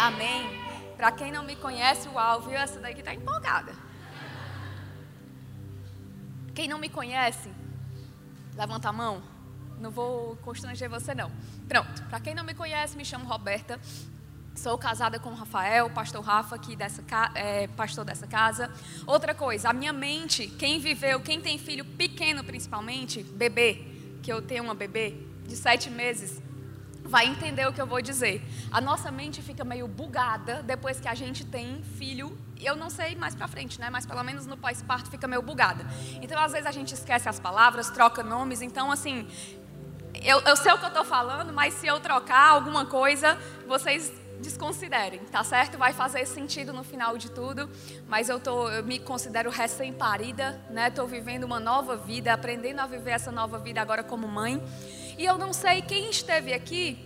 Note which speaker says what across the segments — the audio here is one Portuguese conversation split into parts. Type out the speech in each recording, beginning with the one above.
Speaker 1: Amém. Para quem não me conhece, o Alvio, essa daqui tá empolgada. Quem não me conhece, levanta a mão. Não vou constranger você não. Pronto. Para quem não me conhece, me chamo Roberta. Sou casada com o Rafael, pastor Rafa, aqui dessa, é, pastor dessa casa. Outra coisa, a minha mente, quem viveu, quem tem filho pequeno principalmente, bebê, que eu tenho uma bebê de sete meses, vai entender o que eu vou dizer. A nossa mente fica meio bugada depois que a gente tem filho. Eu não sei mais para frente, né? Mas pelo menos no pós-parto fica meio bugada. Então, às vezes a gente esquece as palavras, troca nomes. Então, assim, eu, eu sei o que eu estou falando, mas se eu trocar alguma coisa, vocês desconsiderem, tá certo? Vai fazer sentido no final de tudo, mas eu, tô, eu me considero recém-parida, né? Estou vivendo uma nova vida, aprendendo a viver essa nova vida agora como mãe. E eu não sei quem esteve aqui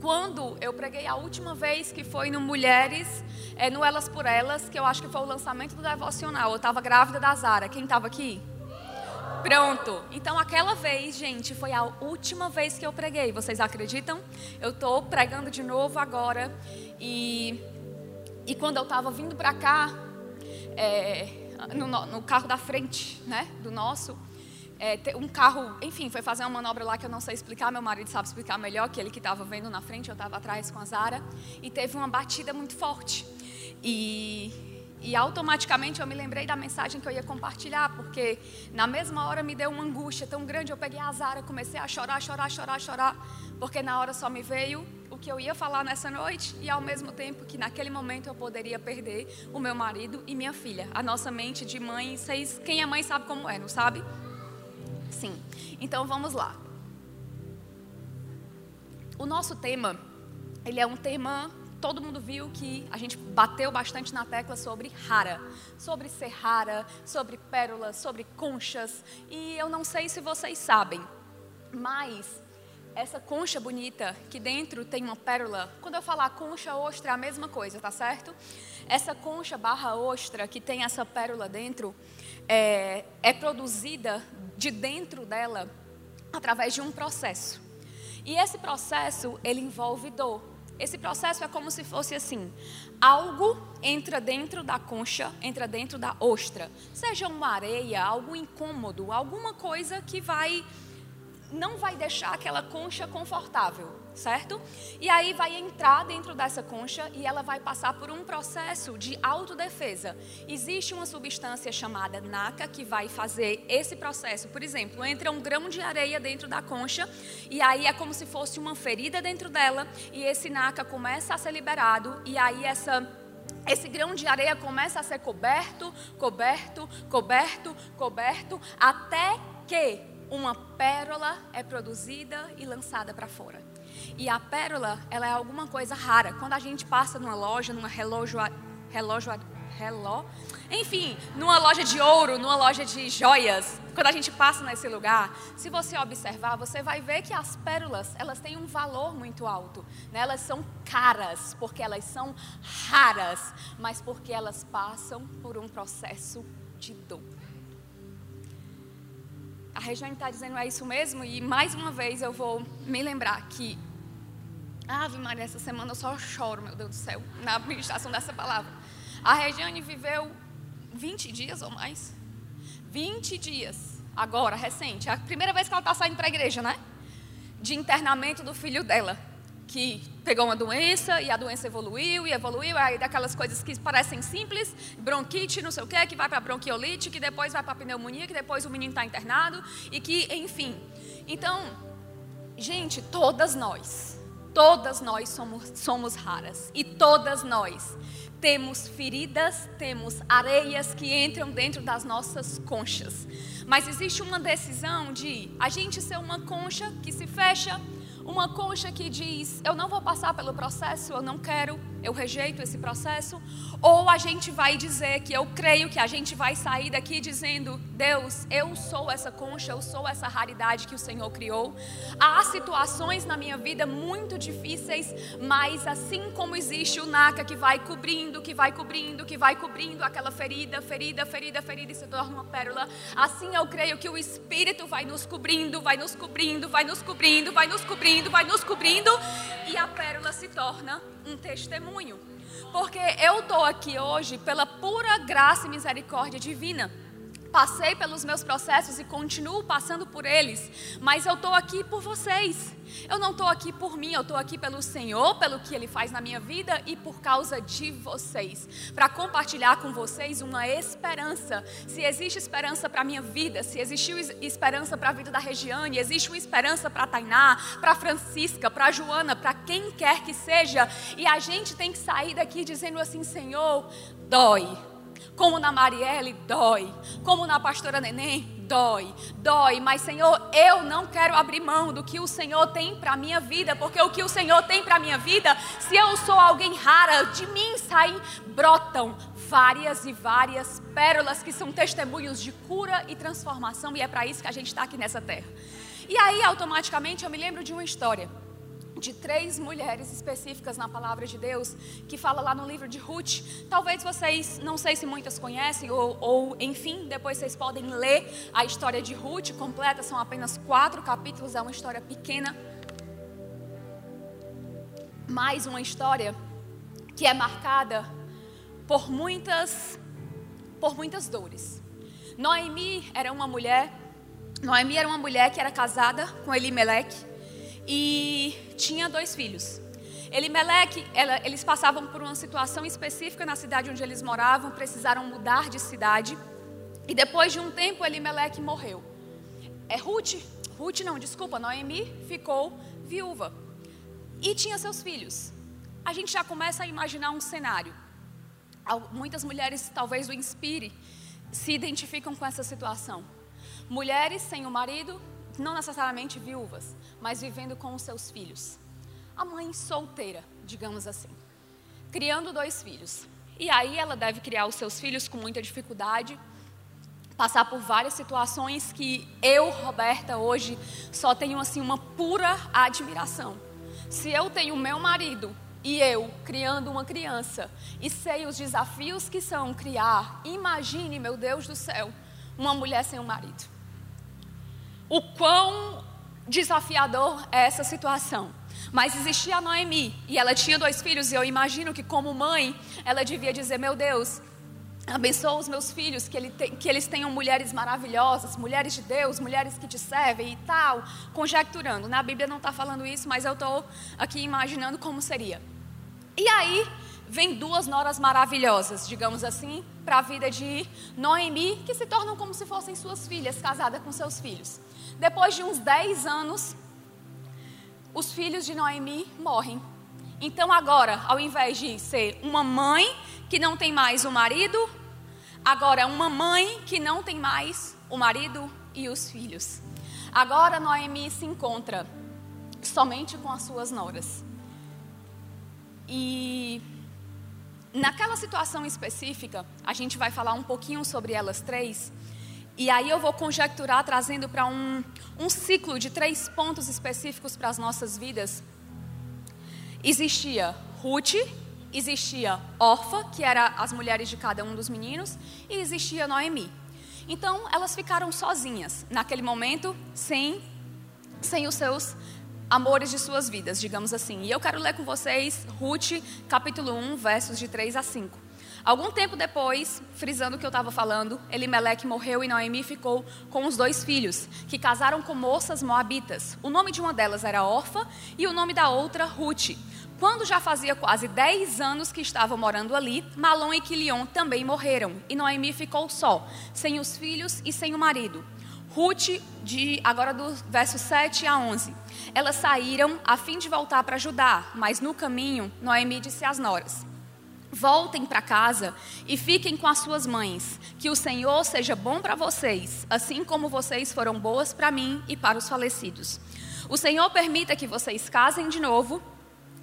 Speaker 1: quando eu preguei a última vez, que foi no Mulheres, é, no Elas por Elas, que eu acho que foi o lançamento do devocional. Eu estava grávida da Zara. Quem estava aqui? Pronto. Então aquela vez, gente, foi a última vez que eu preguei. Vocês acreditam? Eu estou pregando de novo agora. E, e quando eu estava vindo para cá, é, no, no, carro da frente, né, do nosso, é, um carro, enfim, foi fazer uma manobra lá que eu não sei explicar. Meu marido sabe explicar melhor que ele que estava vendo na frente. Eu estava atrás com a Zara e teve uma batida muito forte. E e automaticamente eu me lembrei da mensagem que eu ia compartilhar, porque na mesma hora me deu uma angústia tão grande. Eu peguei a Zara, comecei a chorar, chorar, chorar, chorar, porque na hora só me veio o que eu ia falar nessa noite e ao mesmo tempo que naquele momento eu poderia perder o meu marido e minha filha. A nossa mente de mãe, vocês, quem é mãe sabe como é, não sabe? Sim. Então vamos lá. O nosso tema, ele é um tema todo mundo viu que a gente bateu bastante na tecla sobre rara, sobre ser rara, sobre pérolas, sobre conchas. E eu não sei se vocês sabem, mas essa concha bonita que dentro tem uma pérola. Quando eu falar concha ostra é a mesma coisa, tá certo? Essa concha barra ostra que tem essa pérola dentro é, é produzida de dentro dela através de um processo. E esse processo ele envolve dor. Esse processo é como se fosse assim: algo entra dentro da concha, entra dentro da ostra, seja uma areia, algo incômodo, alguma coisa que vai não vai deixar aquela concha confortável, certo? E aí vai entrar dentro dessa concha e ela vai passar por um processo de autodefesa. Existe uma substância chamada NACA que vai fazer esse processo. Por exemplo, entra um grão de areia dentro da concha e aí é como se fosse uma ferida dentro dela e esse NACA começa a ser liberado e aí essa esse grão de areia começa a ser coberto, coberto, coberto, coberto, até que uma pérola é produzida e lançada para fora. E a pérola, ela é alguma coisa rara. Quando a gente passa numa loja, numa relógio, relógio, reló, enfim, numa loja de ouro, numa loja de joias, quando a gente passa nesse lugar, se você observar, você vai ver que as pérolas, elas têm um valor muito alto. Né? Elas são caras, porque elas são raras, mas porque elas passam por um processo de dor. A Regiane está dizendo é isso mesmo, e mais uma vez eu vou me lembrar que, Ave Maria, essa semana eu só choro, meu Deus do céu, na administração dessa palavra. A Regiane viveu 20 dias ou mais. 20 dias, agora, recente. É a primeira vez que ela está saindo para a igreja, né? De internamento do filho dela que pegou uma doença e a doença evoluiu e evoluiu, aí daquelas coisas que parecem simples, bronquite, não sei o que, que vai para bronquiolite, que depois vai para pneumonia, que depois o menino está internado e que, enfim. Então, gente, todas nós, todas nós somos, somos raras e todas nós temos feridas, temos areias que entram dentro das nossas conchas. Mas existe uma decisão de a gente ser uma concha que se fecha uma concha que diz: Eu não vou passar pelo processo, eu não quero, eu rejeito esse processo. Ou a gente vai dizer que eu creio que a gente vai sair daqui dizendo: Deus, eu sou essa concha, eu sou essa raridade que o Senhor criou. Há situações na minha vida muito difíceis, mas assim como existe o NACA que vai cobrindo, que vai cobrindo, que vai cobrindo aquela ferida, ferida, ferida, ferida e se torna uma pérola, assim eu creio que o Espírito vai nos cobrindo, vai nos cobrindo, vai nos cobrindo, vai nos cobrindo cobrindo, vai nos cobrindo e a pérola se torna um testemunho. Porque eu estou aqui hoje pela pura graça e misericórdia divina. Passei pelos meus processos e continuo passando por eles, mas eu estou aqui por vocês. Eu não estou aqui por mim, eu estou aqui pelo Senhor, pelo que Ele faz na minha vida e por causa de vocês, para compartilhar com vocês uma esperança. Se existe esperança para a minha vida, se existiu esperança para a vida da Regiane, existe uma esperança para a Tainá, para a Francisca, para a Joana, para quem quer que seja, e a gente tem que sair daqui dizendo assim: Senhor, dói como na Marielle, dói. Como na pastora Neném, dói. Dói. Mas, Senhor, eu não quero abrir mão do que o Senhor tem para minha vida. Porque o que o Senhor tem para minha vida, se eu sou alguém rara, de mim saem, brotam várias e várias pérolas que são testemunhos de cura e transformação. E é para isso que a gente está aqui nessa terra. E aí, automaticamente, eu me lembro de uma história de três mulheres específicas na palavra de Deus, que fala lá no livro de Ruth. Talvez vocês, não sei se muitas conhecem, ou, ou, enfim, depois vocês podem ler a história de Ruth completa, são apenas quatro capítulos, é uma história pequena. Mais uma história que é marcada por muitas, por muitas dores. Noemi era uma mulher, Noemi era uma mulher que era casada com Elimelech e tinha dois filhos. Elimeleque, ela, eles passavam por uma situação específica na cidade onde eles moravam, precisaram mudar de cidade. E depois de um tempo, Elimeleque morreu. É Ruth, Ruth não, desculpa, Noemi ficou viúva. E tinha seus filhos. A gente já começa a imaginar um cenário. Muitas mulheres, talvez do Inspire, se identificam com essa situação. Mulheres sem o marido, não necessariamente viúvas, mas vivendo com os seus filhos. A mãe solteira, digamos assim, criando dois filhos. E aí ela deve criar os seus filhos com muita dificuldade, passar por várias situações que eu, Roberta, hoje só tenho assim uma pura admiração. Se eu tenho meu marido e eu criando uma criança e sei os desafios que são criar, imagine, meu Deus do céu, uma mulher sem um marido. O quão desafiador é essa situação. Mas existia a Noemi e ela tinha dois filhos, e eu imagino que, como mãe, ela devia dizer: Meu Deus, abençoa os meus filhos, que, ele te, que eles tenham mulheres maravilhosas, mulheres de Deus, mulheres que te servem e tal, conjecturando. Na Bíblia não está falando isso, mas eu estou aqui imaginando como seria. E aí vem duas noras maravilhosas, digamos assim, para a vida de Noemi, que se tornam como se fossem suas filhas, casada com seus filhos. Depois de uns 10 anos, os filhos de Noemi morrem. Então agora, ao invés de ser uma mãe que não tem mais o marido, agora uma mãe que não tem mais o marido e os filhos. Agora Noemi se encontra somente com as suas noras. E naquela situação específica, a gente vai falar um pouquinho sobre elas três. E aí eu vou conjecturar trazendo para um, um ciclo de três pontos específicos para as nossas vidas. Existia Ruth, existia Orfa, que era as mulheres de cada um dos meninos, e existia Noemi. Então elas ficaram sozinhas naquele momento, sem, sem os seus amores de suas vidas, digamos assim. E eu quero ler com vocês Ruth, capítulo 1, versos de 3 a 5. Algum tempo depois, frisando o que eu estava falando, Elimelec morreu e Noemi ficou com os dois filhos, que casaram com moças moabitas. O nome de uma delas era Orfa e o nome da outra Ruth. Quando já fazia quase 10 anos que estavam morando ali, Malom e Quilion também morreram, e Noemi ficou só, sem os filhos e sem o marido. Ruth, de, agora do verso 7 a 11. Elas saíram a fim de voltar para Judá, mas no caminho, Noemi disse às noras: Voltem para casa e fiquem com as suas mães. Que o Senhor seja bom para vocês, assim como vocês foram boas para mim e para os falecidos. O Senhor permita que vocês casem de novo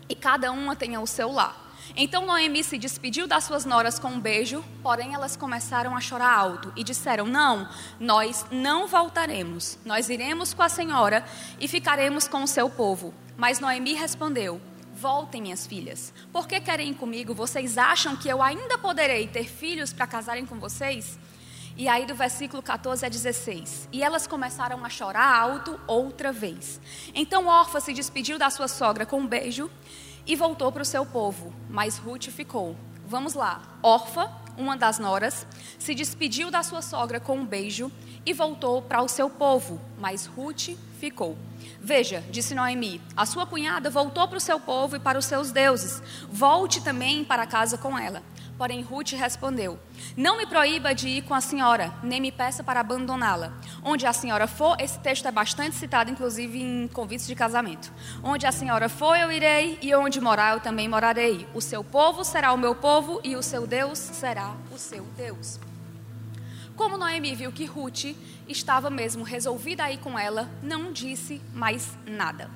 Speaker 1: e cada uma tenha o seu lar. Então Noemi se despediu das suas noras com um beijo, porém elas começaram a chorar alto e disseram: Não, nós não voltaremos. Nós iremos com a senhora e ficaremos com o seu povo. Mas Noemi respondeu: Voltem, minhas filhas. Por que querem comigo? Vocês acham que eu ainda poderei ter filhos para casarem com vocês? E aí do versículo 14 a 16. E elas começaram a chorar alto outra vez. Então Orfa se despediu da sua sogra com um beijo e voltou para o seu povo, mas Ruth ficou. Vamos lá. Orfa, uma das noras, se despediu da sua sogra com um beijo e voltou para o seu povo, mas Ruth ficou. Veja, disse Noemi, a sua cunhada voltou para o seu povo e para os seus deuses. Volte também para casa com ela. Porém, Ruth respondeu: Não me proíba de ir com a senhora, nem me peça para abandoná-la. Onde a senhora for, esse texto é bastante citado, inclusive em convites de casamento. Onde a senhora for, eu irei, e onde morar, eu também morarei. O seu povo será o meu povo, e o seu Deus será o seu Deus. Como Noemi viu que Ruth estava mesmo resolvida a ir com ela, não disse mais nada.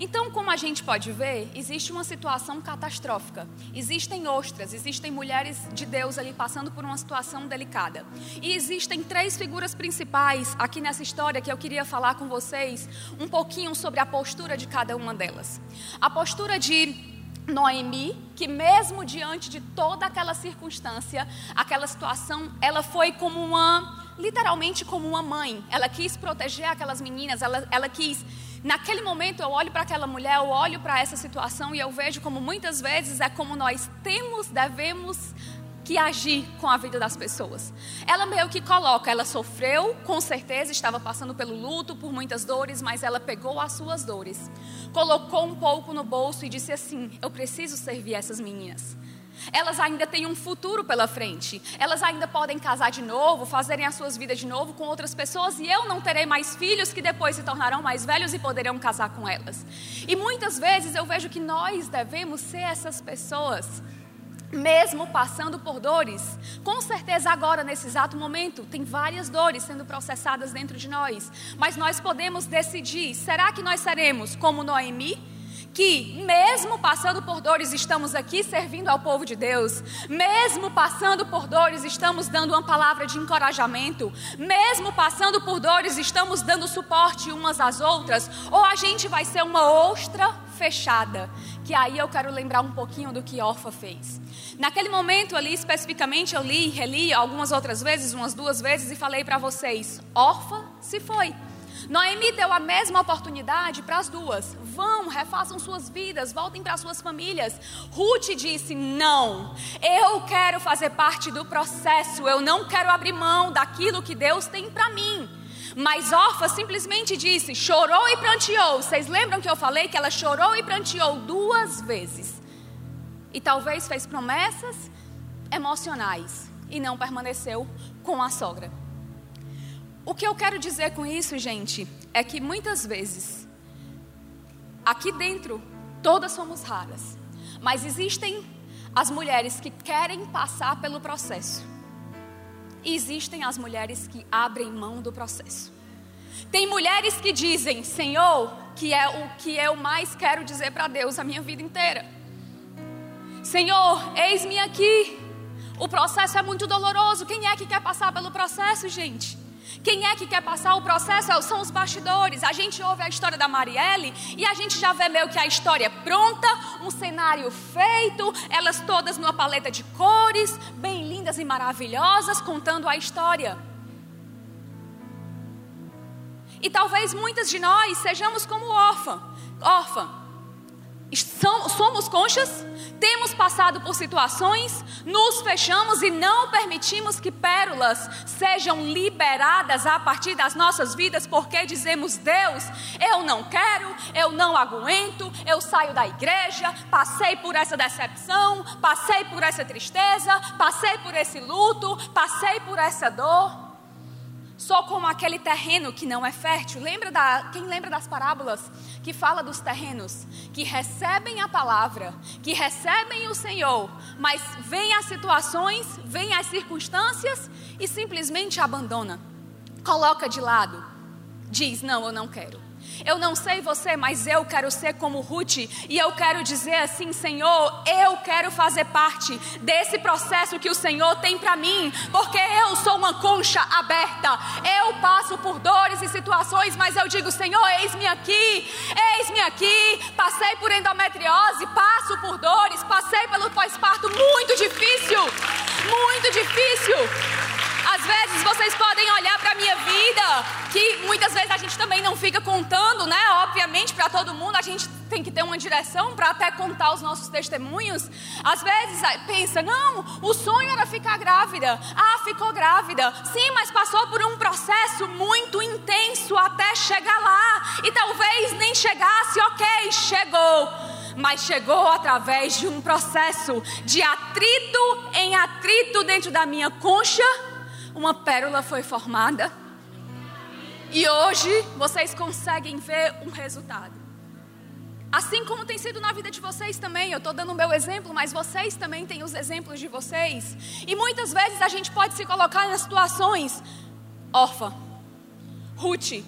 Speaker 1: Então, como a gente pode ver, existe uma situação catastrófica. Existem ostras, existem mulheres de Deus ali passando por uma situação delicada. E existem três figuras principais aqui nessa história que eu queria falar com vocês um pouquinho sobre a postura de cada uma delas. A postura de Noemi, que mesmo diante de toda aquela circunstância, aquela situação, ela foi como uma, literalmente como uma mãe. Ela quis proteger aquelas meninas, ela, ela quis Naquele momento eu olho para aquela mulher, eu olho para essa situação e eu vejo como muitas vezes é como nós temos, devemos que agir com a vida das pessoas. Ela meio que coloca, ela sofreu, com certeza estava passando pelo luto, por muitas dores, mas ela pegou as suas dores, colocou um pouco no bolso e disse assim: Eu preciso servir essas meninas. Elas ainda têm um futuro pela frente. Elas ainda podem casar de novo, fazerem as suas vidas de novo com outras pessoas e eu não terei mais filhos que depois se tornarão mais velhos e poderão casar com elas. E muitas vezes eu vejo que nós devemos ser essas pessoas mesmo passando por dores. Com certeza, agora, nesse exato momento, tem várias dores sendo processadas dentro de nós. Mas nós podemos decidir: será que nós seremos como Noemi? que, mesmo passando por dores, estamos aqui servindo ao povo de Deus, mesmo passando por dores, estamos dando uma palavra de encorajamento, mesmo passando por dores, estamos dando suporte umas às outras, ou a gente vai ser uma ostra fechada, que aí eu quero lembrar um pouquinho do que Orfa fez. Naquele momento ali, especificamente, eu li, reli algumas outras vezes, umas duas vezes, e falei para vocês: Orfa se foi. Noemi deu a mesma oportunidade para as duas. Vão, refaçam suas vidas, voltem para suas famílias. Ruth disse: Não, eu quero fazer parte do processo, eu não quero abrir mão daquilo que Deus tem para mim. Mas Orfa simplesmente disse, chorou e pranteou. Vocês lembram que eu falei que ela chorou e pranteou duas vezes? E talvez fez promessas emocionais e não permaneceu com a sogra. O que eu quero dizer com isso, gente, é que muitas vezes, aqui dentro, todas somos raras, mas existem as mulheres que querem passar pelo processo, existem as mulheres que abrem mão do processo. Tem mulheres que dizem, Senhor, que é o que eu mais quero dizer para Deus a minha vida inteira. Senhor, eis-me aqui. O processo é muito doloroso. Quem é que quer passar pelo processo, gente? Quem é que quer passar o processo são os bastidores. A gente ouve a história da Marielle e a gente já vê meio que a história pronta, um cenário feito, elas todas numa paleta de cores, bem lindas e maravilhosas, contando a história. E talvez muitas de nós sejamos como órfã, órfã, somos conchas, temos passado por situações, nos fechamos e não permitimos que pérolas sejam liberadas a partir das nossas vidas, porque dizemos: Deus, eu não quero, eu não aguento, eu saio da igreja, passei por essa decepção, passei por essa tristeza, passei por esse luto, passei por essa dor. Sou como aquele terreno que não é fértil. Lembra da, quem lembra das parábolas que fala dos terrenos que recebem a palavra, que recebem o Senhor, mas vêm as situações, vêm as circunstâncias e simplesmente abandona. Coloca de lado. Diz: "Não, eu não quero". Eu não sei você, mas eu quero ser como Ruth e eu quero dizer assim, Senhor, eu quero fazer parte desse processo que o Senhor tem para mim, porque eu sou uma concha aberta. Eu passo por dores e situações, mas eu digo, Senhor, eis-me aqui, eis-me aqui. Passei por endometriose, passo por dores, passei pelo pós-parto muito difícil, muito difícil. Às vezes vocês podem olhar para a minha vida, que muitas vezes a gente também não fica contando, né? Obviamente, para todo mundo, a gente tem que ter uma direção para até contar os nossos testemunhos. Às vezes ah, pensa, não, o sonho era ficar grávida. Ah, ficou grávida. Sim, mas passou por um processo muito intenso até chegar lá. E talvez nem chegasse, ok, chegou mas chegou através de um processo de atrito em atrito dentro da minha concha uma pérola foi formada. E hoje vocês conseguem ver um resultado. Assim como tem sido na vida de vocês também, eu estou dando o meu exemplo, mas vocês também têm os exemplos de vocês. E muitas vezes a gente pode se colocar nas situações órfã, Ruth,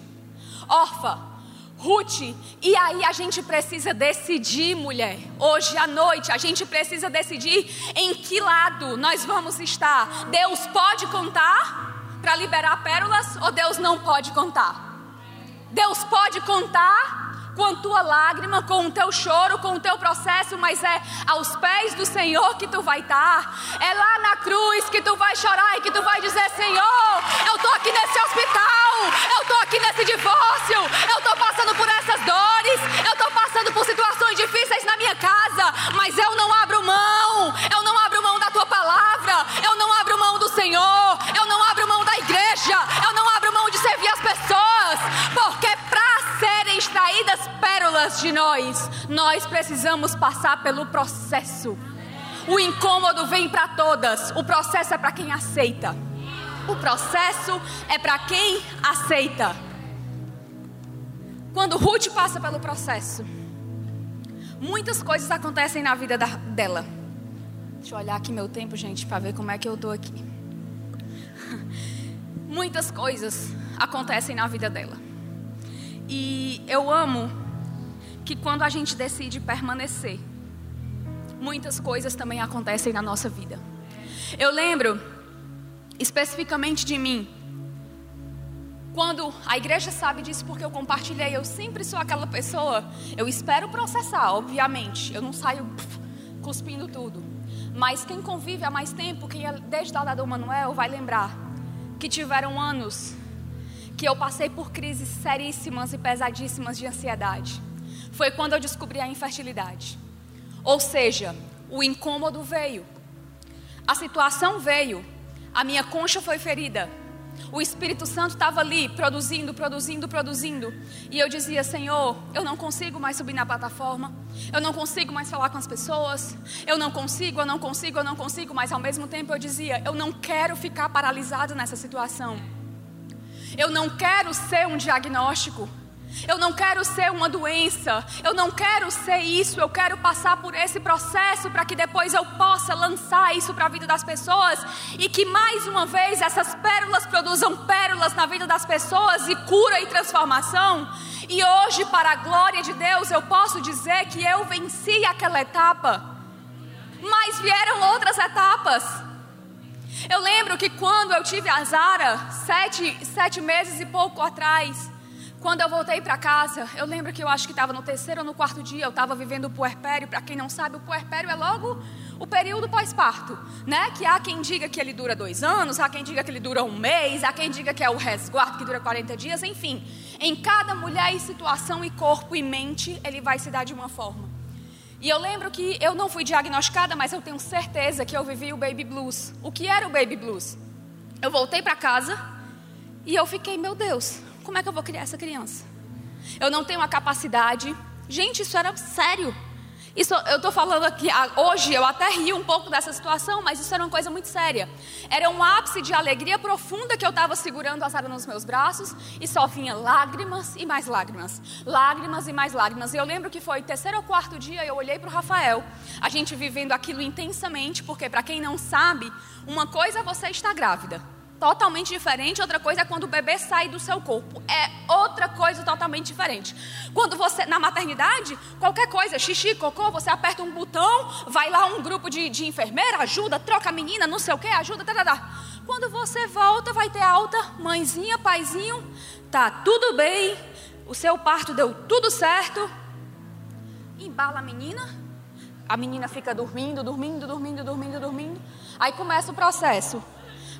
Speaker 1: órfã, Ruth, e aí a gente precisa decidir, mulher. Hoje à noite a gente precisa decidir em que lado nós vamos estar. Deus pode contar para liberar pérolas ou Deus não pode contar? Deus pode contar com a tua lágrima, com o teu choro, com o teu processo, mas é aos pés do Senhor que tu vai estar. É lá na cruz que tu vai chorar e que tu vai dizer: Senhor, eu estou aqui nesse hospital, eu estou aqui nesse divórcio, eu estou passando por essas dores, eu estou passando por situações difíceis na minha casa, mas eu não abro mão, eu não abro mão da tua palavra, eu não abro mão do Senhor, eu não abro mão da igreja, extraídas pérolas de nós, nós precisamos passar pelo processo. O incômodo vem para todas, o processo é para quem aceita. O processo é para quem aceita. Quando Ruth passa pelo processo, muitas coisas acontecem na vida da, dela. Deixa eu olhar aqui meu tempo, gente, para ver como é que eu estou aqui. Muitas coisas acontecem na vida dela. E eu amo que quando a gente decide permanecer, muitas coisas também acontecem na nossa vida. Eu lembro especificamente de mim, quando a igreja sabe disso porque eu compartilhei, eu sempre sou aquela pessoa, eu espero processar, obviamente, eu não saio cuspindo tudo. Mas quem convive há mais tempo, quem é desde a do Manuel, vai lembrar que tiveram anos que eu passei por crises seríssimas e pesadíssimas de ansiedade. Foi quando eu descobri a infertilidade. Ou seja, o incômodo veio, a situação veio, a minha concha foi ferida. O Espírito Santo estava ali, produzindo, produzindo, produzindo. E eu dizia: Senhor, eu não consigo mais subir na plataforma. Eu não consigo mais falar com as pessoas. Eu não consigo, eu não consigo, eu não consigo. Mas ao mesmo tempo eu dizia: Eu não quero ficar paralisado nessa situação. Eu não quero ser um diagnóstico. Eu não quero ser uma doença, eu não quero ser isso, eu quero passar por esse processo para que depois eu possa lançar isso para a vida das pessoas e que mais uma vez essas pérolas produzam pérolas na vida das pessoas e cura e transformação. E hoje, para a glória de Deus, eu posso dizer que eu venci aquela etapa, mas vieram outras etapas. Eu lembro que quando eu tive a Zara, sete, sete meses e pouco atrás, quando eu voltei para casa, eu lembro que eu acho que estava no terceiro ou no quarto dia, eu estava vivendo o puerpério. Para quem não sabe, o puerpério é logo o período pós-parto, né? Que há quem diga que ele dura dois anos, há quem diga que ele dura um mês, há quem diga que é o resguardo que dura 40 dias, enfim. Em cada mulher e situação e corpo e mente, ele vai se dar de uma forma. E eu lembro que eu não fui diagnosticada, mas eu tenho certeza que eu vivi o baby blues. O que era o baby blues? Eu voltei para casa e eu fiquei, meu Deus, como é que eu vou criar essa criança? Eu não tenho a capacidade. Gente, isso era sério. Isso, eu estou falando aqui, hoje eu até rio um pouco dessa situação, mas isso era uma coisa muito séria. Era um ápice de alegria profunda que eu estava segurando a Sara nos meus braços e só vinha lágrimas e mais lágrimas. Lágrimas e mais lágrimas. E eu lembro que foi terceiro ou quarto dia, eu olhei para o Rafael, a gente vivendo aquilo intensamente, porque para quem não sabe, uma coisa é você estar grávida totalmente diferente. Outra coisa é quando o bebê sai do seu corpo. É outra coisa totalmente diferente. Quando você, na maternidade, qualquer coisa, xixi, cocô, você aperta um botão, vai lá um grupo de, de enfermeira, ajuda, troca a menina, não sei o que, ajuda, tá, tá, tá. Quando você volta, vai ter alta, mãezinha, paizinho, tá tudo bem, o seu parto deu tudo certo. Embala a menina, a menina fica dormindo, dormindo, dormindo, dormindo, dormindo. Aí começa o processo.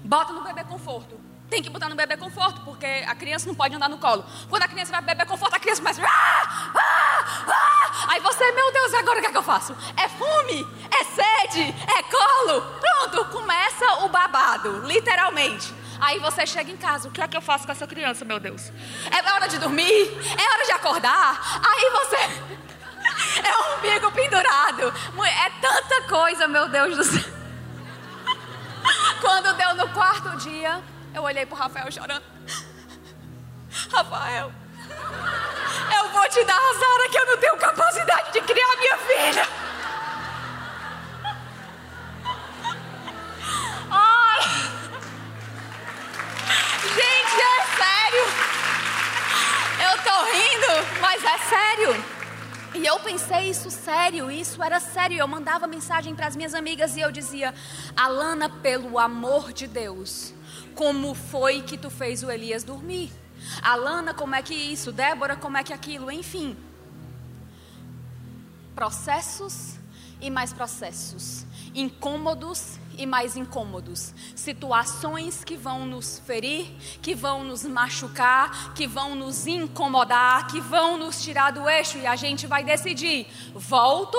Speaker 1: Bota no bebê conforto. tem que botar no bebê conforto, porque a criança não pode andar no colo. Quando a criança vai beber conforto, a criança começa. Ah, ah, ah. Aí você, meu Deus, agora o que, é que eu faço? É fome? É sede? É colo? Pronto, começa o babado, literalmente. Aí você chega em casa, o que é que eu faço com essa criança, meu Deus? É hora de dormir? É hora de acordar? Aí você. É um umbigo pendurado. É tanta coisa, meu Deus do céu. Quando deu no quarto dia, eu olhei pro Rafael chorando. Rafael, eu vou te dar azar que eu não tenho capacidade de criar minha filha. Ai. Gente, é sério. Eu tô rindo, mas é sério. E eu pensei isso sério, isso era sério. Eu mandava mensagem para as minhas amigas e eu dizia: Alana, pelo amor de Deus, como foi que tu fez o Elias dormir? Alana, como é que isso? Débora, como é que aquilo? Enfim. Processos e mais processos. Incômodos e mais incômodos. Situações que vão nos ferir, que vão nos machucar, que vão nos incomodar, que vão nos tirar do eixo e a gente vai decidir: volto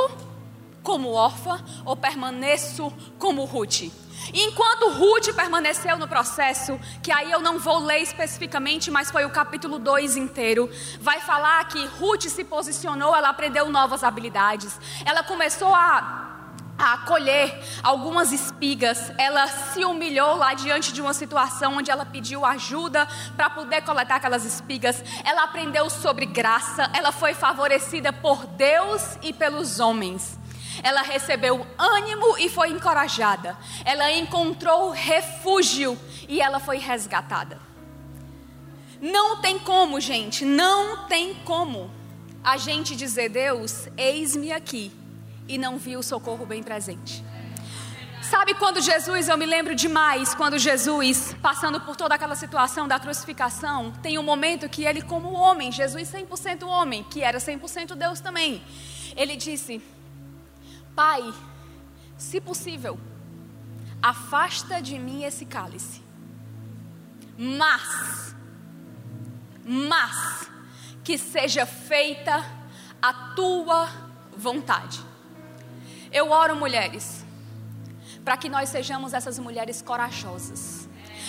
Speaker 1: como órfã ou permaneço como Ruth. Enquanto Ruth permaneceu no processo, que aí eu não vou ler especificamente, mas foi o capítulo 2 inteiro, vai falar que Ruth se posicionou, ela aprendeu novas habilidades, ela começou a a colher algumas espigas, ela se humilhou lá diante de uma situação onde ela pediu ajuda para poder coletar aquelas espigas. Ela aprendeu sobre graça, ela foi favorecida por Deus e pelos homens. Ela recebeu ânimo e foi encorajada. Ela encontrou refúgio e ela foi resgatada. Não tem como, gente, não tem como a gente dizer: Deus, eis-me aqui e não viu o socorro bem presente. Sabe quando Jesus, eu me lembro demais, quando Jesus, passando por toda aquela situação da crucificação, tem um momento que ele, como homem, Jesus 100% homem, que era 100% Deus também, ele disse: Pai, se possível, afasta de mim esse cálice, mas, mas, que seja feita a tua vontade. Eu oro, mulheres, para que nós sejamos essas mulheres corajosas.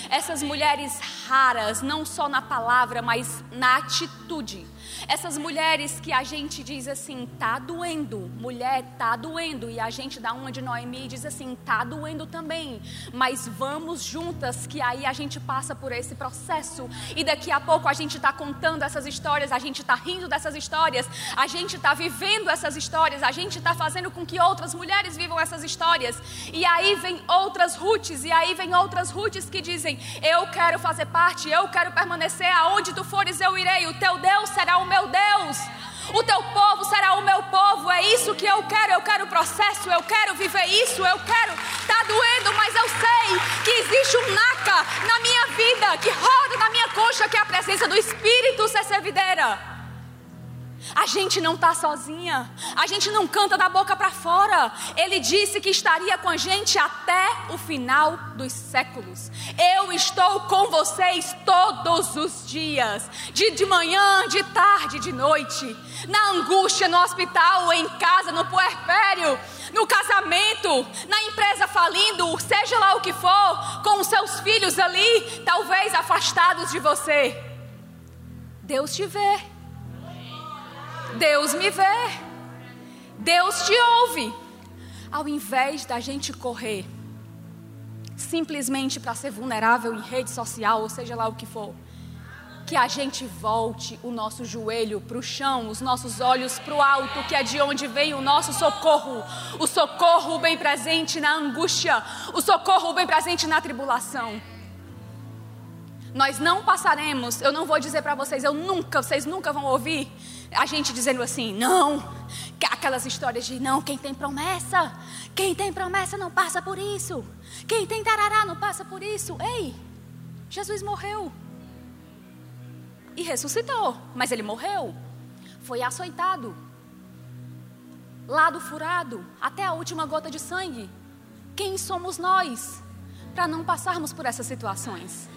Speaker 1: Essas mulheres raras, não só na palavra, mas na atitude essas mulheres que a gente diz assim, tá doendo, mulher, tá doendo, e a gente dá uma de Noemi e diz assim, tá doendo também, mas vamos juntas, que aí a gente passa por esse processo, e daqui a pouco a gente está contando essas histórias, a gente está rindo dessas histórias, a gente está vivendo essas histórias, a gente está fazendo com que outras mulheres vivam essas histórias, e aí vem outras Ruths, e aí vem outras Ruths que dizem, eu quero fazer parte, eu quero permanecer, aonde tu fores eu irei, o teu Deus será o meu Deus. O teu povo será o meu povo. É isso que eu quero. Eu quero o processo. Eu quero viver isso. Eu quero. Tá doendo, mas eu sei que existe um naca na minha vida que roda na minha coxa, que é a presença do Espírito ser servideira. A gente não está sozinha, a gente não canta da boca para fora. Ele disse que estaria com a gente até o final dos séculos. Eu estou com vocês todos os dias, de, de manhã, de tarde, de noite, na angústia, no hospital, em casa, no puerpério, no casamento, na empresa falindo, seja lá o que for, com os seus filhos ali, talvez afastados de você. Deus te vê. Deus me vê, Deus te ouve. Ao invés da gente correr simplesmente para ser vulnerável em rede social, ou seja lá o que for, que a gente volte o nosso joelho para o chão, os nossos olhos para o alto, que é de onde vem o nosso socorro, o socorro bem presente na angústia, o socorro bem presente na tribulação. Nós não passaremos, eu não vou dizer para vocês, eu nunca, vocês nunca vão ouvir a gente dizendo assim, não, aquelas histórias de não, quem tem promessa, quem tem promessa não passa por isso, quem tem tarará não passa por isso. Ei, Jesus morreu e ressuscitou, mas ele morreu, foi açoitado, lado furado, até a última gota de sangue. Quem somos nós para não passarmos por essas situações?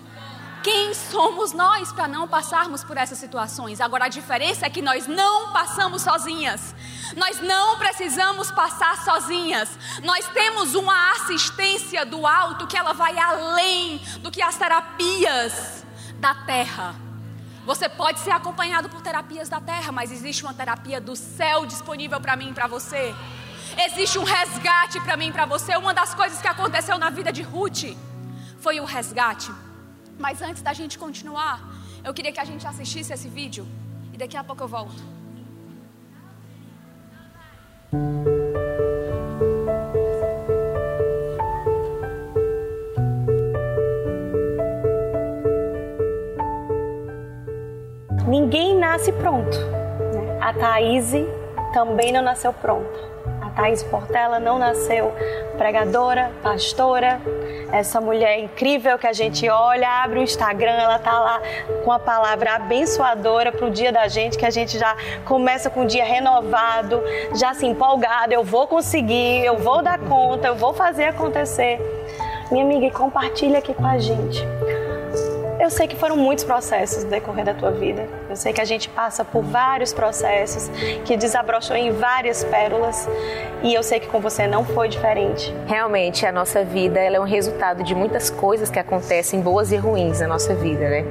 Speaker 1: Quem somos nós para não passarmos por essas situações? Agora a diferença é que nós não passamos sozinhas. Nós não precisamos passar sozinhas. Nós temos uma assistência do alto que ela vai além do que as terapias da terra. Você pode ser acompanhado por terapias da terra, mas existe uma terapia do céu disponível para mim e para você. Existe um resgate para mim e para você. Uma das coisas que aconteceu na vida de Ruth foi o resgate. Mas antes da gente continuar, eu queria que a gente assistisse esse vídeo e daqui a pouco eu volto.
Speaker 2: Ninguém nasce pronto. Né? A Thaís também não nasceu pronta. A Thaís Portela não nasceu pregadora, pastora, essa mulher incrível que a gente olha, abre o Instagram, ela tá lá com a palavra abençoadora para o dia da gente, que a gente já começa com o dia renovado, já se empolgado, eu vou conseguir, eu vou dar conta, eu vou fazer acontecer. Minha amiga, compartilha aqui com a gente eu sei que foram muitos processos no decorrer da tua vida. Eu sei que a gente passa por vários processos, que desabrochou em várias pérolas, e eu sei que com você não foi diferente.
Speaker 3: Realmente, a nossa vida ela é um resultado de muitas coisas que acontecem boas e ruins na nossa vida, né?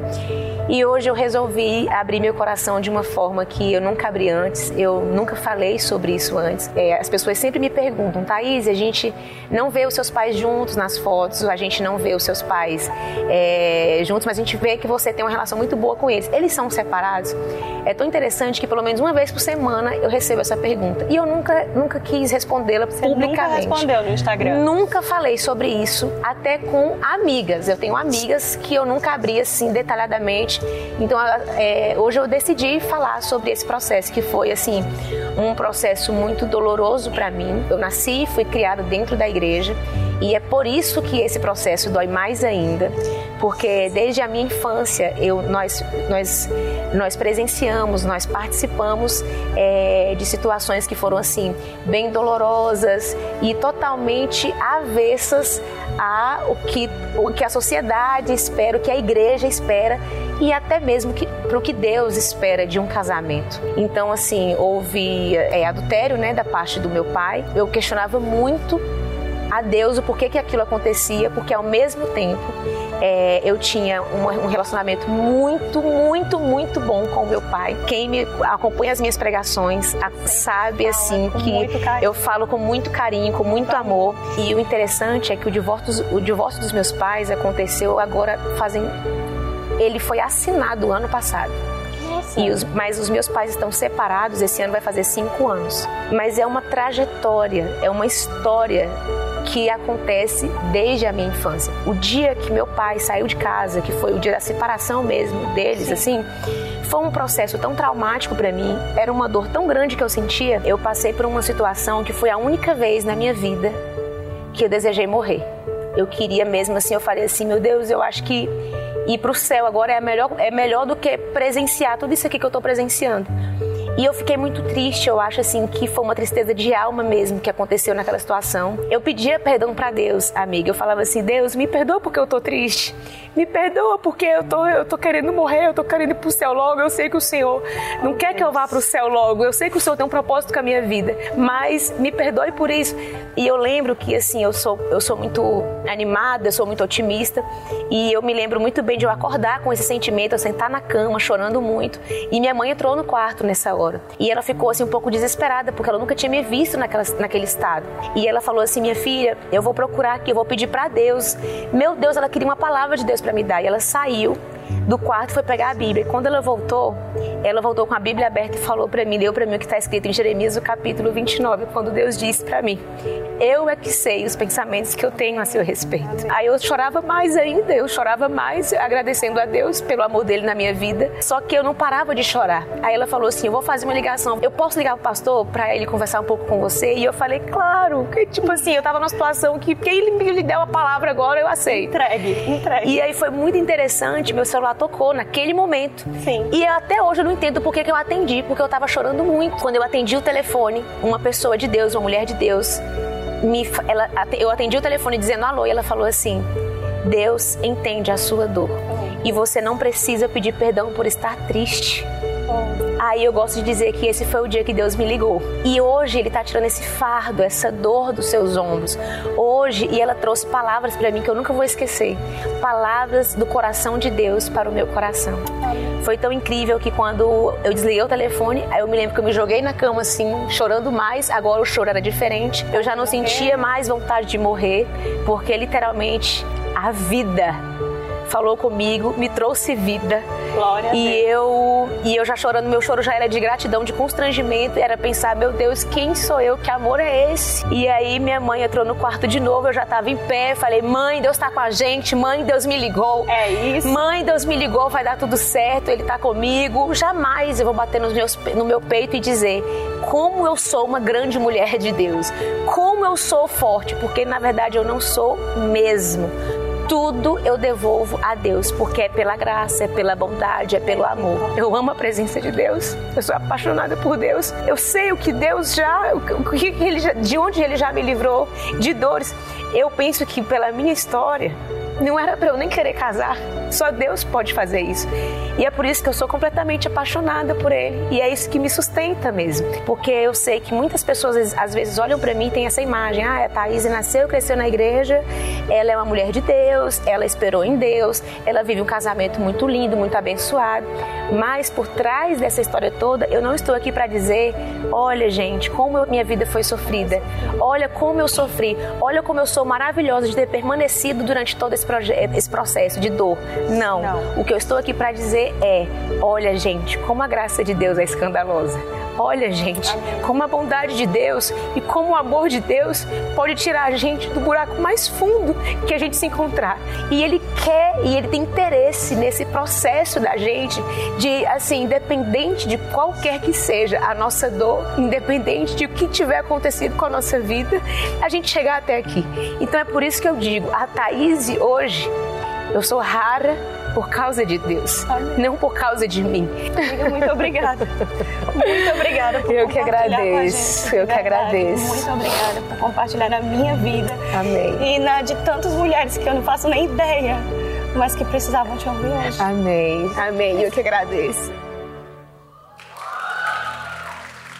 Speaker 3: E hoje eu resolvi abrir meu coração de uma forma que eu nunca abri antes, eu nunca falei sobre isso antes. É, as pessoas sempre me perguntam, Thaís, a gente não vê os seus pais juntos nas fotos, a gente não vê os seus pais é, juntos, mas a gente vê que você tem uma relação muito boa com eles. Eles são separados? É tão interessante que pelo menos uma vez por semana eu recebo essa pergunta. E eu nunca, nunca quis respondê-la publicamente.
Speaker 2: Nunca respondeu no Instagram?
Speaker 3: Nunca falei sobre isso, até com amigas. Eu tenho amigas que eu nunca abri assim detalhadamente então, é, hoje eu decidi falar sobre esse processo, que foi, assim, um processo muito doloroso para mim. Eu nasci e fui criada dentro da igreja e é por isso que esse processo dói mais ainda, porque desde a minha infância eu, nós, nós, nós presenciamos, nós participamos é, de situações que foram assim bem dolorosas e totalmente avessas a o que, o que a sociedade espera, o que a igreja espera e até mesmo para o que Deus espera de um casamento. Então, assim, houve é, adultério né, da parte do meu pai. Eu questionava muito a Deus o porquê que aquilo acontecia, porque ao mesmo tempo é, eu tinha um, um, relacionamento muito, muito, muito bom com o meu pai. Quem me acompanha as minhas pregações sabe assim que eu falo com muito carinho, com muito amor. E o interessante é que o divórcio, o divórcio dos meus pais aconteceu agora fazem ele foi assinado ano passado. E os, mas os meus pais estão separados, esse ano vai fazer cinco anos. Mas é uma trajetória, é uma história que acontece desde a minha infância. O dia que meu pai saiu de casa, que foi o dia da separação mesmo deles, assim, foi um processo tão traumático para mim, era uma dor tão grande que eu sentia. Eu passei por uma situação que foi a única vez na minha vida que eu desejei morrer. Eu queria mesmo assim, eu falei assim, meu Deus, eu acho que ir para o céu agora é melhor, é melhor do que presenciar tudo isso aqui que eu estou presenciando. E eu fiquei muito triste, eu acho assim que foi uma tristeza de alma mesmo que aconteceu naquela situação. Eu pedia perdão para Deus, amiga. Eu falava assim: "Deus, me perdoa porque eu tô triste. Me perdoa porque eu tô eu tô querendo morrer, eu tô querendo ir pro céu logo. Eu sei que o Senhor não quer que eu vá pro céu logo. Eu sei que o Senhor tem um propósito com a minha vida, mas me perdoe por isso". E eu lembro que assim, eu sou eu sou muito animada, eu sou muito otimista, e eu me lembro muito bem de eu acordar com esse sentimento, eu sentar na cama chorando muito, e minha mãe entrou no quarto nessa hora e ela ficou assim um pouco desesperada, porque ela nunca tinha me visto naquela, naquele estado. E ela falou assim: "Minha filha, eu vou procurar aqui, eu vou pedir para Deus". Meu Deus, ela queria uma palavra de Deus para me dar. E ela saiu do quarto foi pegar a Bíblia. E quando ela voltou, ela voltou com a Bíblia aberta e falou para mim, deu para mim o que está escrito em Jeremias, o capítulo 29, quando Deus disse para mim: Eu é que sei os pensamentos que eu tenho a seu respeito. Aí eu chorava mais ainda, eu chorava mais, agradecendo a Deus pelo amor dele na minha vida. Só que eu não parava de chorar. Aí ela falou assim: Eu vou fazer uma ligação. Eu posso ligar pro pastor para ele conversar um pouco com você? E eu falei: Claro. Que, tipo assim, eu tava numa situação que, quem ele me deu a palavra agora, eu aceito.
Speaker 2: Entregue, entregue.
Speaker 3: E aí foi muito interessante, meu celular tocou naquele momento.
Speaker 2: Sim.
Speaker 3: E até hoje eu não entendo por que, que eu atendi, porque eu estava chorando muito. Quando eu atendi o telefone, uma pessoa de Deus, uma mulher de Deus, me, ela, eu atendi o telefone dizendo alô e ela falou assim: Deus entende a sua dor. e você não precisa pedir perdão por estar triste. Aí eu gosto de dizer que esse foi o dia que Deus me ligou. E hoje Ele está tirando esse fardo, essa dor dos seus ombros. Hoje, e ela trouxe palavras para mim que eu nunca vou esquecer. Palavras do coração de Deus para o meu coração. Foi tão incrível que quando eu desliguei o telefone, aí eu me lembro que eu me joguei na cama assim, chorando mais. Agora o choro era diferente. Eu já não sentia mais vontade de morrer, porque literalmente a vida falou comigo, me trouxe vida.
Speaker 2: Glória
Speaker 3: e eu e eu já chorando, meu choro já era de gratidão, de constrangimento, era pensar, meu Deus, quem sou eu? Que amor é esse? E aí minha mãe entrou no quarto de novo, eu já estava em pé, falei: "Mãe, Deus está com a gente, mãe, Deus me ligou".
Speaker 2: É isso.
Speaker 3: Mãe, Deus me ligou, vai dar tudo certo, ele está comigo. Jamais eu vou bater nos meus, no meu peito e dizer: como eu sou uma grande mulher de Deus, como eu sou forte, porque na verdade eu não sou mesmo tudo eu devolvo a Deus, porque é pela graça, é pela bondade, é pelo amor. Eu amo a presença de Deus. Eu sou apaixonada por Deus. Eu sei o que Deus já, o que ele de onde ele já me livrou de dores. Eu penso que pela minha história, não era para eu nem querer casar. Só Deus pode fazer isso. E é por isso que eu sou completamente apaixonada por Ele. E é isso que me sustenta mesmo. Porque eu sei que muitas pessoas às vezes olham para mim e têm essa imagem: ah, a Thaís nasceu, cresceu na igreja, ela é uma mulher de Deus, ela esperou em Deus, ela vive um casamento muito lindo, muito abençoado. Mas por trás dessa história toda, eu não estou aqui para dizer: olha, gente, como minha vida foi sofrida. Olha como eu sofri. Olha como eu sou maravilhosa de ter permanecido durante todo esse esse, esse processo de dor. Não. Não. O que eu estou aqui para dizer é: olha, gente, como a graça de Deus é escandalosa. Olha, gente, como a bondade de Deus e como o amor de Deus pode tirar a gente do buraco mais fundo que a gente se encontrar. E Ele quer e Ele tem interesse nesse processo da gente de, assim, independente de qualquer que seja a nossa dor, independente de o que tiver acontecido com a nossa vida, a gente chegar até aqui. Então é por isso que eu digo, a Thaís hoje, eu sou rara por causa de Deus, Amém. não por causa de mim.
Speaker 2: Amiga, muito obrigada. Muito obrigada por
Speaker 3: Eu que agradeço. Gente, eu que agradeço.
Speaker 2: Muito obrigada por compartilhar a minha vida.
Speaker 3: Amém.
Speaker 2: E na de tantas mulheres que eu não faço nem ideia, mas que precisavam te ouvir hoje.
Speaker 3: Amém. Amém. Eu que agradeço.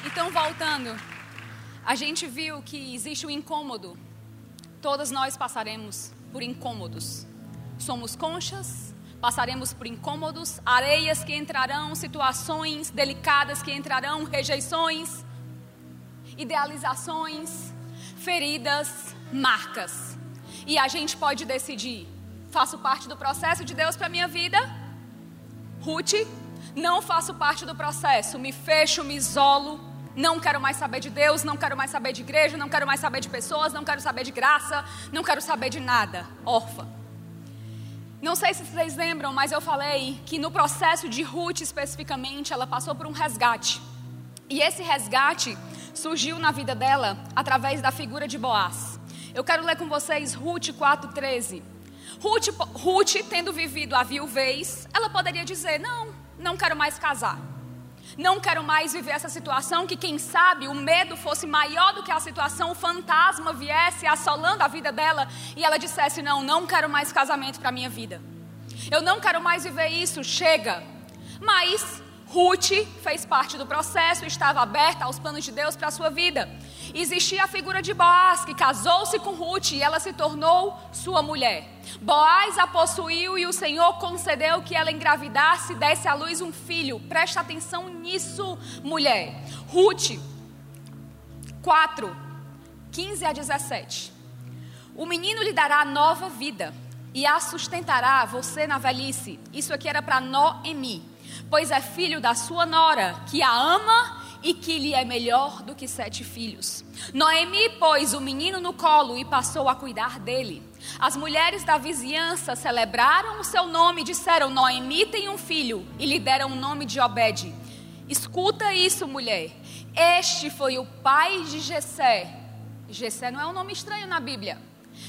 Speaker 1: Então, voltando, a gente viu que existe o um incômodo. Todas nós passaremos por incômodos. Somos conchas Passaremos por incômodos, areias que entrarão, situações delicadas que entrarão, rejeições, idealizações, feridas, marcas. E a gente pode decidir: faço parte do processo de Deus para minha vida? Ruth, não faço parte do processo, me fecho, me isolo, não quero mais saber de Deus, não quero mais saber de igreja, não quero mais saber de pessoas, não quero saber de graça, não quero saber de nada. Órfã. Não sei se vocês lembram, mas eu falei que no processo de Ruth especificamente, ela passou por um resgate. E esse resgate surgiu na vida dela através da figura de Boaz. Eu quero ler com vocês Ruth 4,13. Ruth, Ruth, tendo vivido a viuvez, ela poderia dizer: Não, não quero mais casar. Não quero mais viver essa situação que, quem sabe, o medo fosse maior do que a situação, o fantasma viesse assolando a vida dela e ela dissesse: Não, não quero mais casamento para minha vida. Eu não quero mais viver isso, chega. Mas Ruth fez parte do processo, estava aberta aos planos de Deus para a sua vida. Existia a figura de Boaz, que casou-se com Ruth e ela se tornou sua mulher. Boaz a possuiu e o Senhor concedeu que ela engravidasse e desse à luz um filho. Presta atenção nisso, mulher. Ruth 4, 15 a 17. O menino lhe dará nova vida e a sustentará você na velhice. Isso aqui era para Noemi, pois é filho da sua nora, que a ama e que lhe é melhor do que sete filhos. Noemi pôs o menino no colo e passou a cuidar dele. As mulheres da vizinhança celebraram o seu nome e disseram: Noemi tem um filho, e lhe deram o nome de Obed. Escuta isso, mulher. Este foi o pai de Jessé. Jessé não é um nome estranho na Bíblia.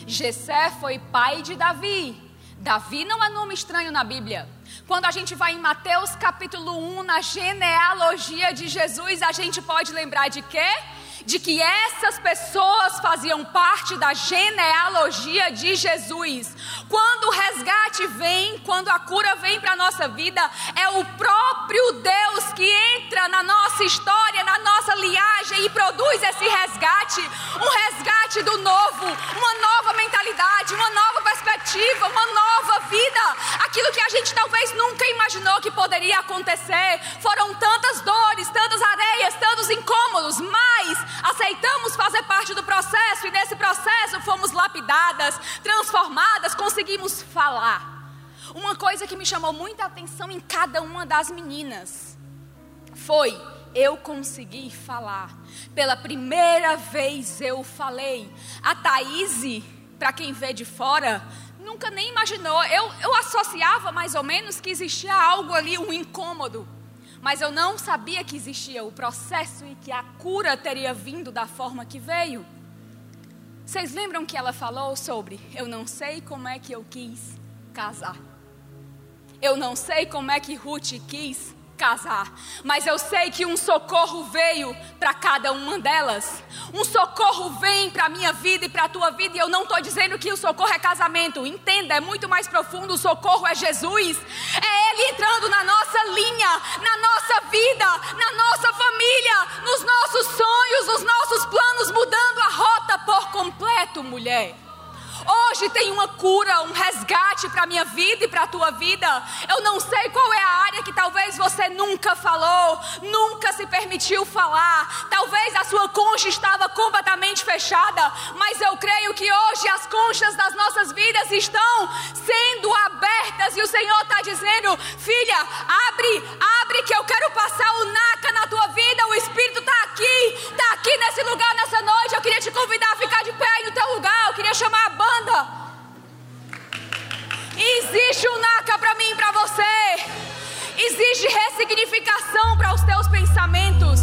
Speaker 1: Jessé foi pai de Davi. Davi não é nome estranho na Bíblia. Quando a gente vai em Mateus capítulo 1, na genealogia de Jesus, a gente pode lembrar de quê? De que essas pessoas faziam parte da genealogia de Jesus. Quando o resgate vem, quando a cura vem para a nossa vida, é o próprio Deus que entra na nossa história, na nossa linhagem e produz esse resgate um resgate do novo, uma nova mentalidade, uma nova perspectiva, uma nova vida. Aquilo que a gente talvez nunca imaginou que poderia acontecer. Foram tantas dores, tantas areias, tantos incômodos, mas aceitamos fazer parte do processo e nesse processo fomos lapidadas, transformadas, conseguimos falar. Uma coisa que me chamou muita atenção em cada uma das meninas foi eu consegui falar. Pela primeira vez eu falei. A Thaís, para quem vê de fora, nunca nem imaginou. Eu, eu associava mais ou menos que existia algo ali, um incômodo. Mas eu não sabia que existia o processo e que a cura teria vindo da forma que veio. Vocês lembram que ela falou sobre eu não sei como é que eu quis casar. Eu não sei como é que Ruth quis casar, mas eu sei que um socorro veio para cada uma delas. Um socorro vem para a minha vida e para a tua vida, e eu não estou dizendo que o socorro é casamento, entenda, é muito mais profundo. O socorro é Jesus, é Ele entrando na nossa linha, na nossa vida, na nossa família, nos nossos sonhos, nos nossos planos, mudando a rota por completo, mulher. Hoje tem uma cura, um resgate para a minha vida e para a tua vida. Eu não sei qual é a área que talvez você nunca falou, nunca se permitiu falar. Talvez a sua concha estava completamente fechada, mas eu creio que hoje as conchas das nossas vidas estão sendo abertas e o Senhor está dizendo: filha, abre, abre que eu quero passar o NACA na tua vida. O Espírito está aqui, está aqui nesse lugar nessa noite. Eu queria te convidar a ficar de pé no teu lugar. Eu queria chamar a Existe um NACA para mim e para você. Existe ressignificação para os teus pensamentos.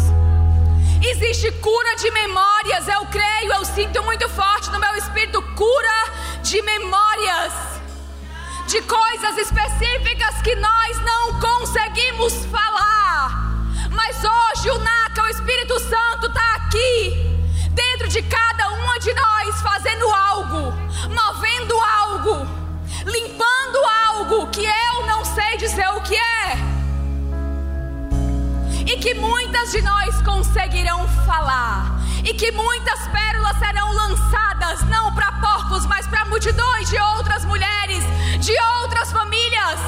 Speaker 1: Existe cura de memórias. Eu creio, eu sinto muito forte no meu espírito cura de memórias. De coisas específicas que nós não conseguimos falar. Mas hoje o NACA, o Espírito Santo, está aqui dentro de cada uma de nós, fazendo algo, movendo algo, limpando algo que eu não sei dizer o que é. E que muitas de nós conseguirão falar. E que muitas pérolas serão lançadas, não para porcos, mas para multidões de outras mulheres, de outras famílias.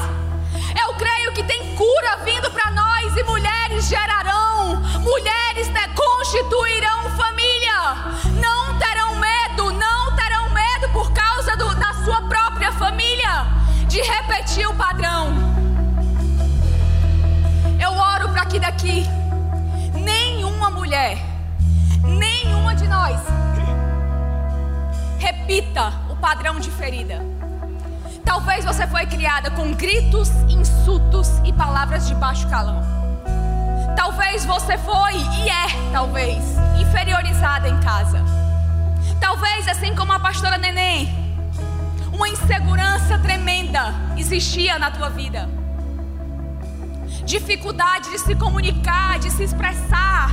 Speaker 1: Eu creio que tem cura vindo para nós e mulheres gerarão, mulheres né, constituirão família. Não terão medo, não terão medo por causa do, da sua própria família de repetir o padrão. Eu oro para que daqui nenhuma mulher, nenhuma de nós repita o padrão de ferida. Talvez você foi criada com gritos, insultos e palavras de baixo calão. Talvez você foi e é, talvez, inferiorizada em casa. Talvez, assim como a pastora Neném, uma insegurança tremenda existia na tua vida. Dificuldade de se comunicar, de se expressar,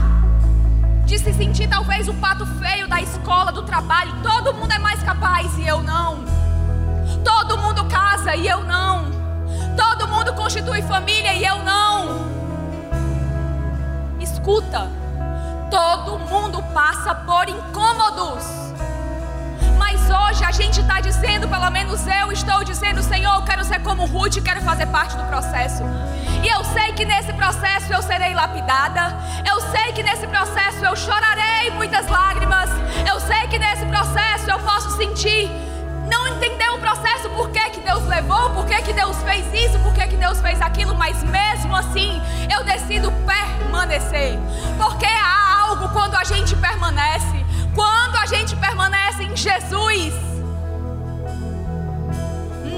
Speaker 1: de se sentir talvez o pato feio da escola, do trabalho. Todo mundo é mais capaz e eu não. Todo mundo casa e eu não. Todo mundo constitui família e eu não. Escuta, todo mundo passa por incômodos. Mas hoje a gente está dizendo, pelo menos eu estou dizendo, Senhor, eu quero ser como Ruth, quero fazer parte do processo. E eu sei que nesse processo eu serei lapidada. Eu sei que nesse processo eu chorarei muitas lágrimas. Eu sei que nesse processo eu posso sentir não entender o processo, por que, que Deus levou, por que, que Deus fez isso, por que, que Deus fez aquilo, mas mesmo assim eu decido permanecer, porque há algo quando a gente permanece, quando a gente permanece em Jesus,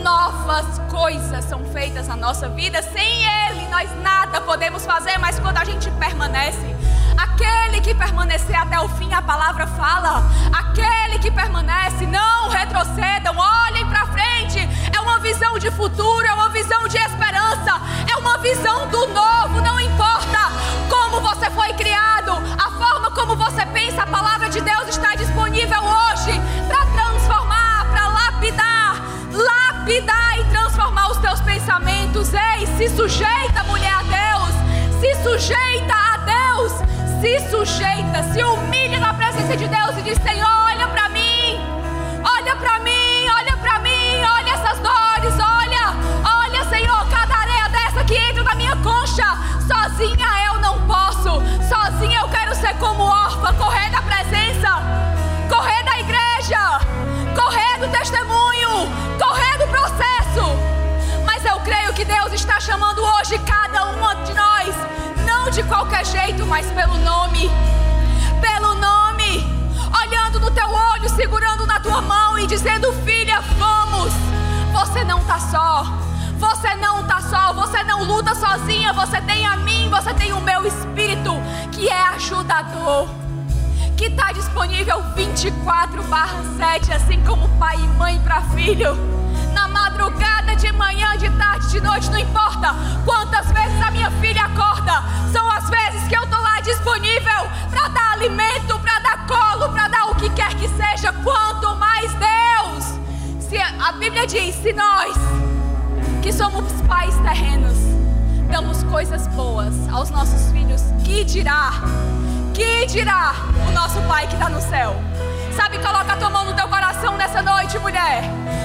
Speaker 1: novas coisas são feitas na nossa vida, sem Ele nós nada podemos fazer, mas quando a gente permanece, Aquele que permanecer até o fim, a palavra fala. Aquele que permanece, não retrocedam, olhem para frente. É uma visão de futuro, é uma visão de esperança, é uma visão do novo. Não importa você foi criado, a forma como você pensa, a palavra de Deus está disponível hoje para transformar, para lapidar, lapidar e transformar os teus pensamentos. Ei, se sujeita, mulher, a Deus, se sujeita a Deus, se sujeita, se humilha na presença de Deus e diz: Senhor, olha para mim, olha para mim, olha para mim, olha essas dores, olha, olha, Senhor, cada areia dessa que entra na minha concha, sozinha é Sozinha eu quero ser como órfã, correr da presença, correr da igreja, correr do testemunho, correr do processo. Mas eu creio que Deus está chamando hoje cada uma de nós, não de qualquer jeito, mas pelo nome. Pelo nome. Olhando no teu olho, segurando na tua mão e dizendo: Filha, vamos. Você não está só. Você não está só, você não luta sozinha, você tem a mim, você tem o meu espírito, que é ajudador, que está disponível 24/7, assim como pai e mãe para filho. Na madrugada, de manhã, de tarde, de noite, não importa quantas vezes a minha filha acorda, são as vezes que eu estou lá disponível para dar alimento, para dar colo, para dar o que quer que seja. Quanto mais Deus, se a Bíblia diz, se nós que somos pais terrenos, damos coisas boas aos nossos filhos, que dirá? Que dirá o nosso Pai que está no céu? Sabe, coloca a tua mão no teu coração nessa noite, mulher.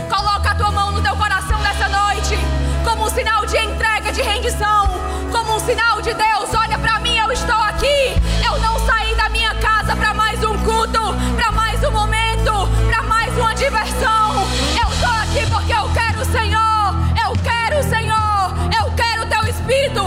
Speaker 1: Coloca a tua mão no teu coração nessa noite, como um sinal de entrega, de rendição, como um sinal de Deus. Olha para mim, eu estou aqui. Eu não saí da minha casa para mais um culto, para mais um momento, para mais uma diversão. Eu estou aqui porque eu quero o Senhor. Espíritu